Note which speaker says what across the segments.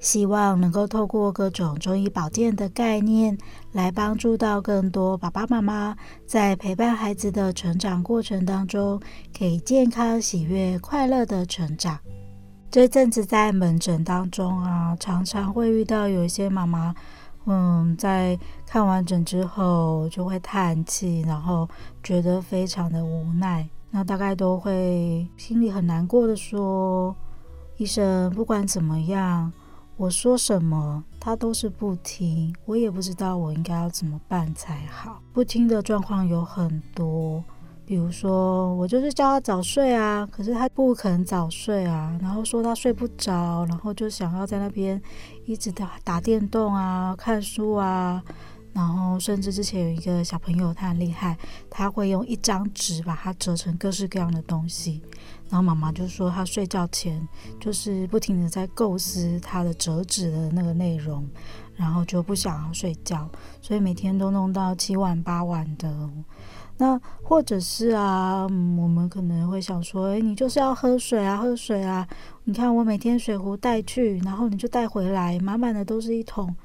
Speaker 1: 希望能够透过各种中医保健的概念，来帮助到更多爸爸妈妈在陪伴孩子的成长过程当中，可以健康、喜悦、快乐的成长。这阵子在门诊当中啊，常常会遇到有一些妈妈。嗯，在看完诊之后就会叹气，然后觉得非常的无奈。那大概都会心里很难过的说：“医生，不管怎么样，我说什么他都是不听，我也不知道我应该要怎么办才好。”不听的状况有很多。比如说，我就是叫他早睡啊，可是他不肯早睡啊，然后说他睡不着，然后就想要在那边一直打打电动啊、看书啊，然后甚至之前有一个小朋友，他很厉害，他会用一张纸把它折成各式各样的东西，然后妈妈就说他睡觉前就是不停的在构思他的折纸的那个内容，然后就不想要睡觉，所以每天都弄到七晚八晚的。那或者是啊，我们可能会想说，诶，你就是要喝水啊，喝水啊！你看我每天水壶带去，然后你就带回来，满满的都是一桶。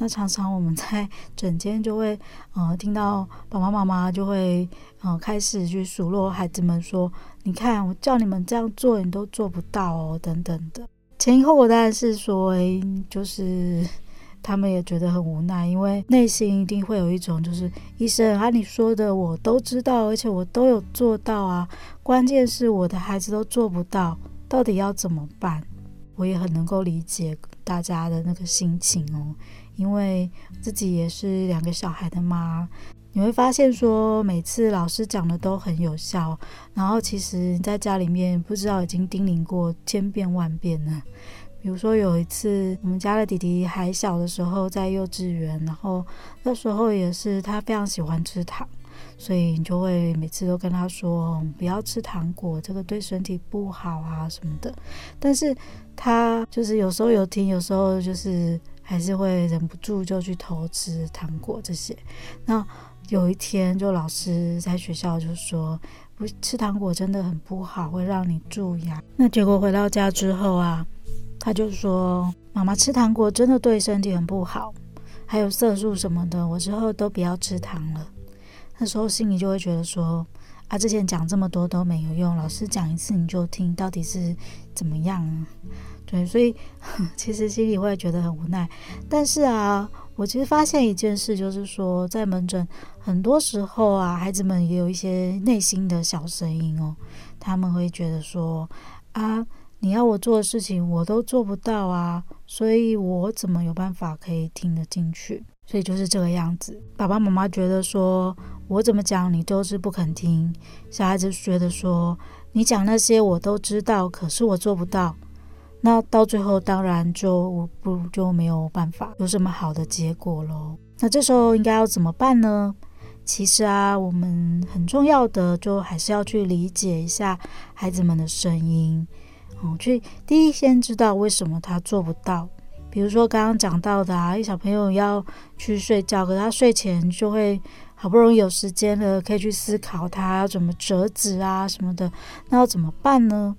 Speaker 1: 那常常我们在 诊间就会，呃，听到爸爸妈妈就会，呃，开始去数落孩子们说，你看我叫你们这样做，你都做不到哦，等等的。前因后果当然是说，诶，就是。他们也觉得很无奈，因为内心一定会有一种，就是医生啊，你说的我都知道，而且我都有做到啊。关键是我的孩子都做不到，到底要怎么办？我也很能够理解大家的那个心情哦，因为自己也是两个小孩的妈，你会发现说，每次老师讲的都很有效，然后其实你在家里面不知道已经叮咛过千遍万遍了。比如说有一次，我们家的弟弟还小的时候，在幼稚园，然后那时候也是他非常喜欢吃糖，所以你就会每次都跟他说不要吃糖果，这个对身体不好啊什么的。但是他就是有时候有听，有时候就是还是会忍不住就去偷吃糖果这些。那有一天，就老师在学校就说，不吃糖果真的很不好，会让你蛀牙。那结果回到家之后啊。他就说：“妈妈吃糖果真的对身体很不好，还有色素什么的，我之后都不要吃糖了。”那时候心里就会觉得说：“啊，之前讲这么多都没有用，老师讲一次你就听，到底是怎么样？”对，所以 其实心里会觉得很无奈。但是啊，我其实发现一件事，就是说在门诊很多时候啊，孩子们也有一些内心的小声音哦，他们会觉得说：“啊。”你要我做的事情，我都做不到啊，所以我怎么有办法可以听得进去？所以就是这个样子。爸爸妈妈觉得说，我怎么讲你都是不肯听；小孩子觉得说，你讲那些我都知道，可是我做不到。那到最后当然就不就没有办法有什么好的结果喽。那这时候应该要怎么办呢？其实啊，我们很重要的就还是要去理解一下孩子们的声音。哦，去第一先知道为什么他做不到。比如说刚刚讲到的啊，一小朋友要去睡觉，可他睡前就会好不容易有时间了，可以去思考他要怎么折纸啊什么的，那要怎么办呢？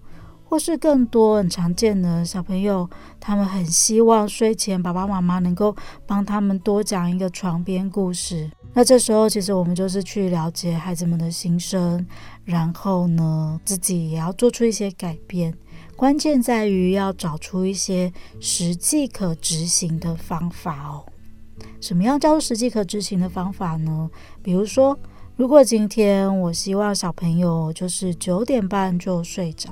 Speaker 1: 或是更多很常见的小朋友，他们很希望睡前爸爸妈妈能够帮他们多讲一个床边故事。那这时候其实我们就是去了解孩子们的心声，然后呢，自己也要做出一些改变。关键在于要找出一些实际可执行的方法哦。什么样叫做实际可执行的方法呢？比如说，如果今天我希望小朋友就是九点半就睡着，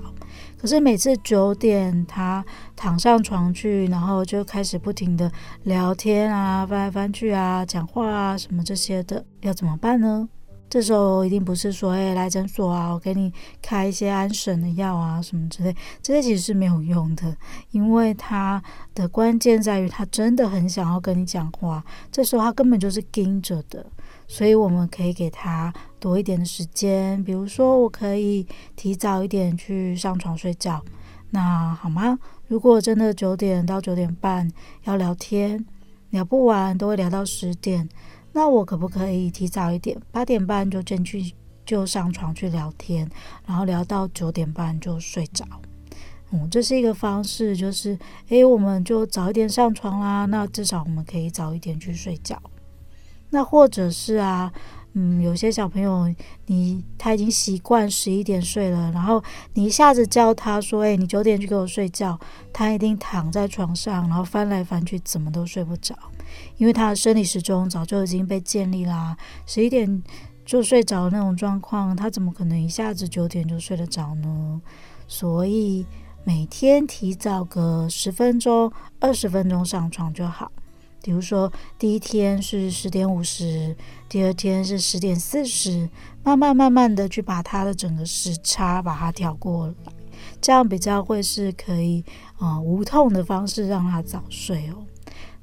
Speaker 1: 可是每次九点他躺上床去，然后就开始不停的聊天啊、翻来翻去啊、讲话啊什么这些的，要怎么办呢？这时候一定不是说，哎，来诊所啊，我给你开一些安神的药啊，什么之类，这些其实是没有用的，因为他的关键在于他真的很想要跟你讲话，这时候他根本就是盯着的，所以我们可以给他多一点的时间，比如说我可以提早一点去上床睡觉，那好吗？如果真的九点到九点半要聊天，聊不完都会聊到十点，那我可不可以提早一点，八点半就进去就上床去聊天，然后聊到九点半就睡着？嗯，这是一个方式，就是诶，我们就早一点上床啦，那至少我们可以早一点去睡觉。那或者是啊。嗯，有些小朋友，你他已经习惯十一点睡了，然后你一下子叫他说：“哎，你九点去给我睡觉。”他一定躺在床上，然后翻来翻去，怎么都睡不着，因为他的生理时钟早就已经被建立啦。十一点就睡着那种状况，他怎么可能一下子九点就睡得着呢？所以每天提早个十分钟、二十分钟上床就好。比如说，第一天是十点五十，第二天是十点四十，慢慢慢慢的去把他的整个时差把它调过来，这样比较会是可以啊、呃、无痛的方式让他早睡哦。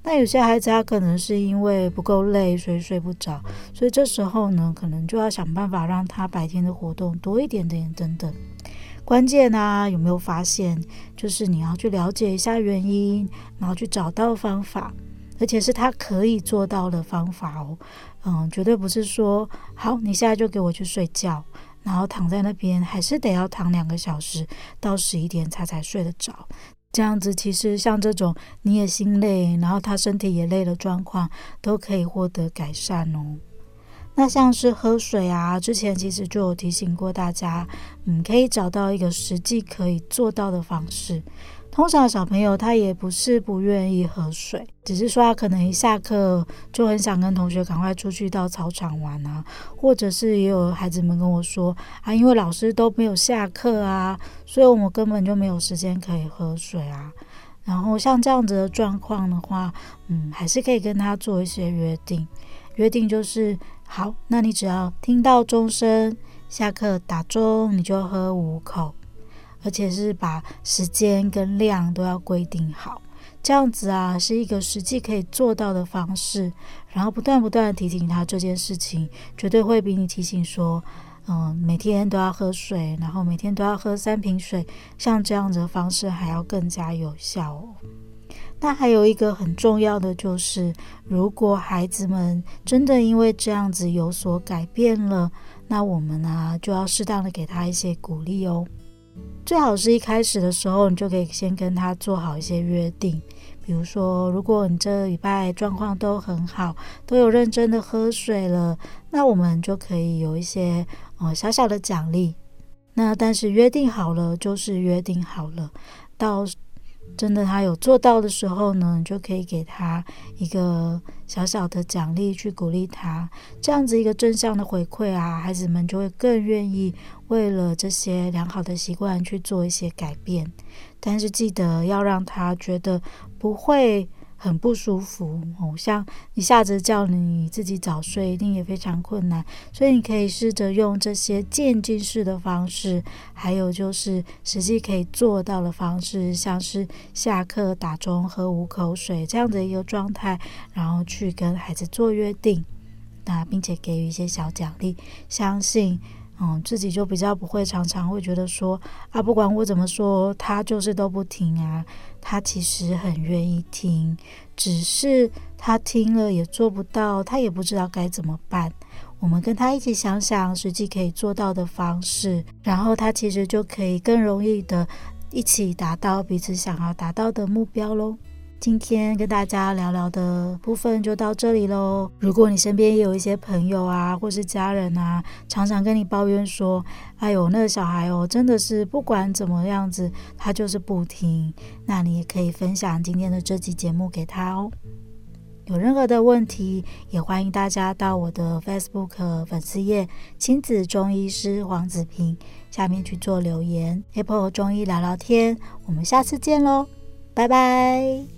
Speaker 1: 那有些孩子他可能是因为不够累，所以睡不着，所以这时候呢，可能就要想办法让他白天的活动多一点点等等。关键啊，有没有发现？就是你要去了解一下原因，然后去找到方法。而且是他可以做到的方法哦，嗯，绝对不是说好，你现在就给我去睡觉，然后躺在那边还是得要躺两个小时到十一点才才睡得着。这样子其实像这种你也心累，然后他身体也累的状况，都可以获得改善哦。那像是喝水啊，之前其实就有提醒过大家，嗯，可以找到一个实际可以做到的方式。通常小朋友他也不是不愿意喝水，只是说他可能一下课就很想跟同学赶快出去到操场玩啊，或者是也有孩子们跟我说啊，因为老师都没有下课啊，所以我们根本就没有时间可以喝水啊。然后像这样子的状况的话，嗯，还是可以跟他做一些约定，约定就是好，那你只要听到钟声，下课打钟，你就喝五口。而且是把时间跟量都要规定好，这样子啊，是一个实际可以做到的方式。然后不断不断的提醒他这件事情，绝对会比你提醒说，嗯，每天都要喝水，然后每天都要喝三瓶水，像这样子的方式还要更加有效哦。那还有一个很重要的就是，如果孩子们真的因为这样子有所改变了，那我们呢，就要适当的给他一些鼓励哦。最好是一开始的时候，你就可以先跟他做好一些约定，比如说，如果你这礼拜状况都很好，都有认真的喝水了，那我们就可以有一些呃小小的奖励。那但是约定好了就是约定好了，到。真的，他有做到的时候呢，你就可以给他一个小小的奖励，去鼓励他。这样子一个正向的回馈啊，孩子们就会更愿意为了这些良好的习惯去做一些改变。但是记得要让他觉得不会。很不舒服哦，像一下子叫你自己早睡，一定也非常困难。所以你可以试着用这些渐进式的方式，还有就是实际可以做到的方式，像是下课打钟喝五口水这样的一个状态，然后去跟孩子做约定，那并且给予一些小奖励，相信。嗯，自己就比较不会常常会觉得说啊，不管我怎么说，他就是都不听啊。他其实很愿意听，只是他听了也做不到，他也不知道该怎么办。我们跟他一起想想实际可以做到的方式，然后他其实就可以更容易的一起达到彼此想要达到的目标喽。今天跟大家聊聊的部分就到这里喽。如果你身边也有一些朋友啊，或是家人啊，常常跟你抱怨说：“哎呦，那个小孩哦，真的是不管怎么样子，他就是不听。”那你也可以分享今天的这期节目给他哦。有任何的问题，也欢迎大家到我的 Facebook 粉丝页“亲子中医师黄子平”下面去做留言。Apple 中医聊聊天，我们下次见喽，拜拜。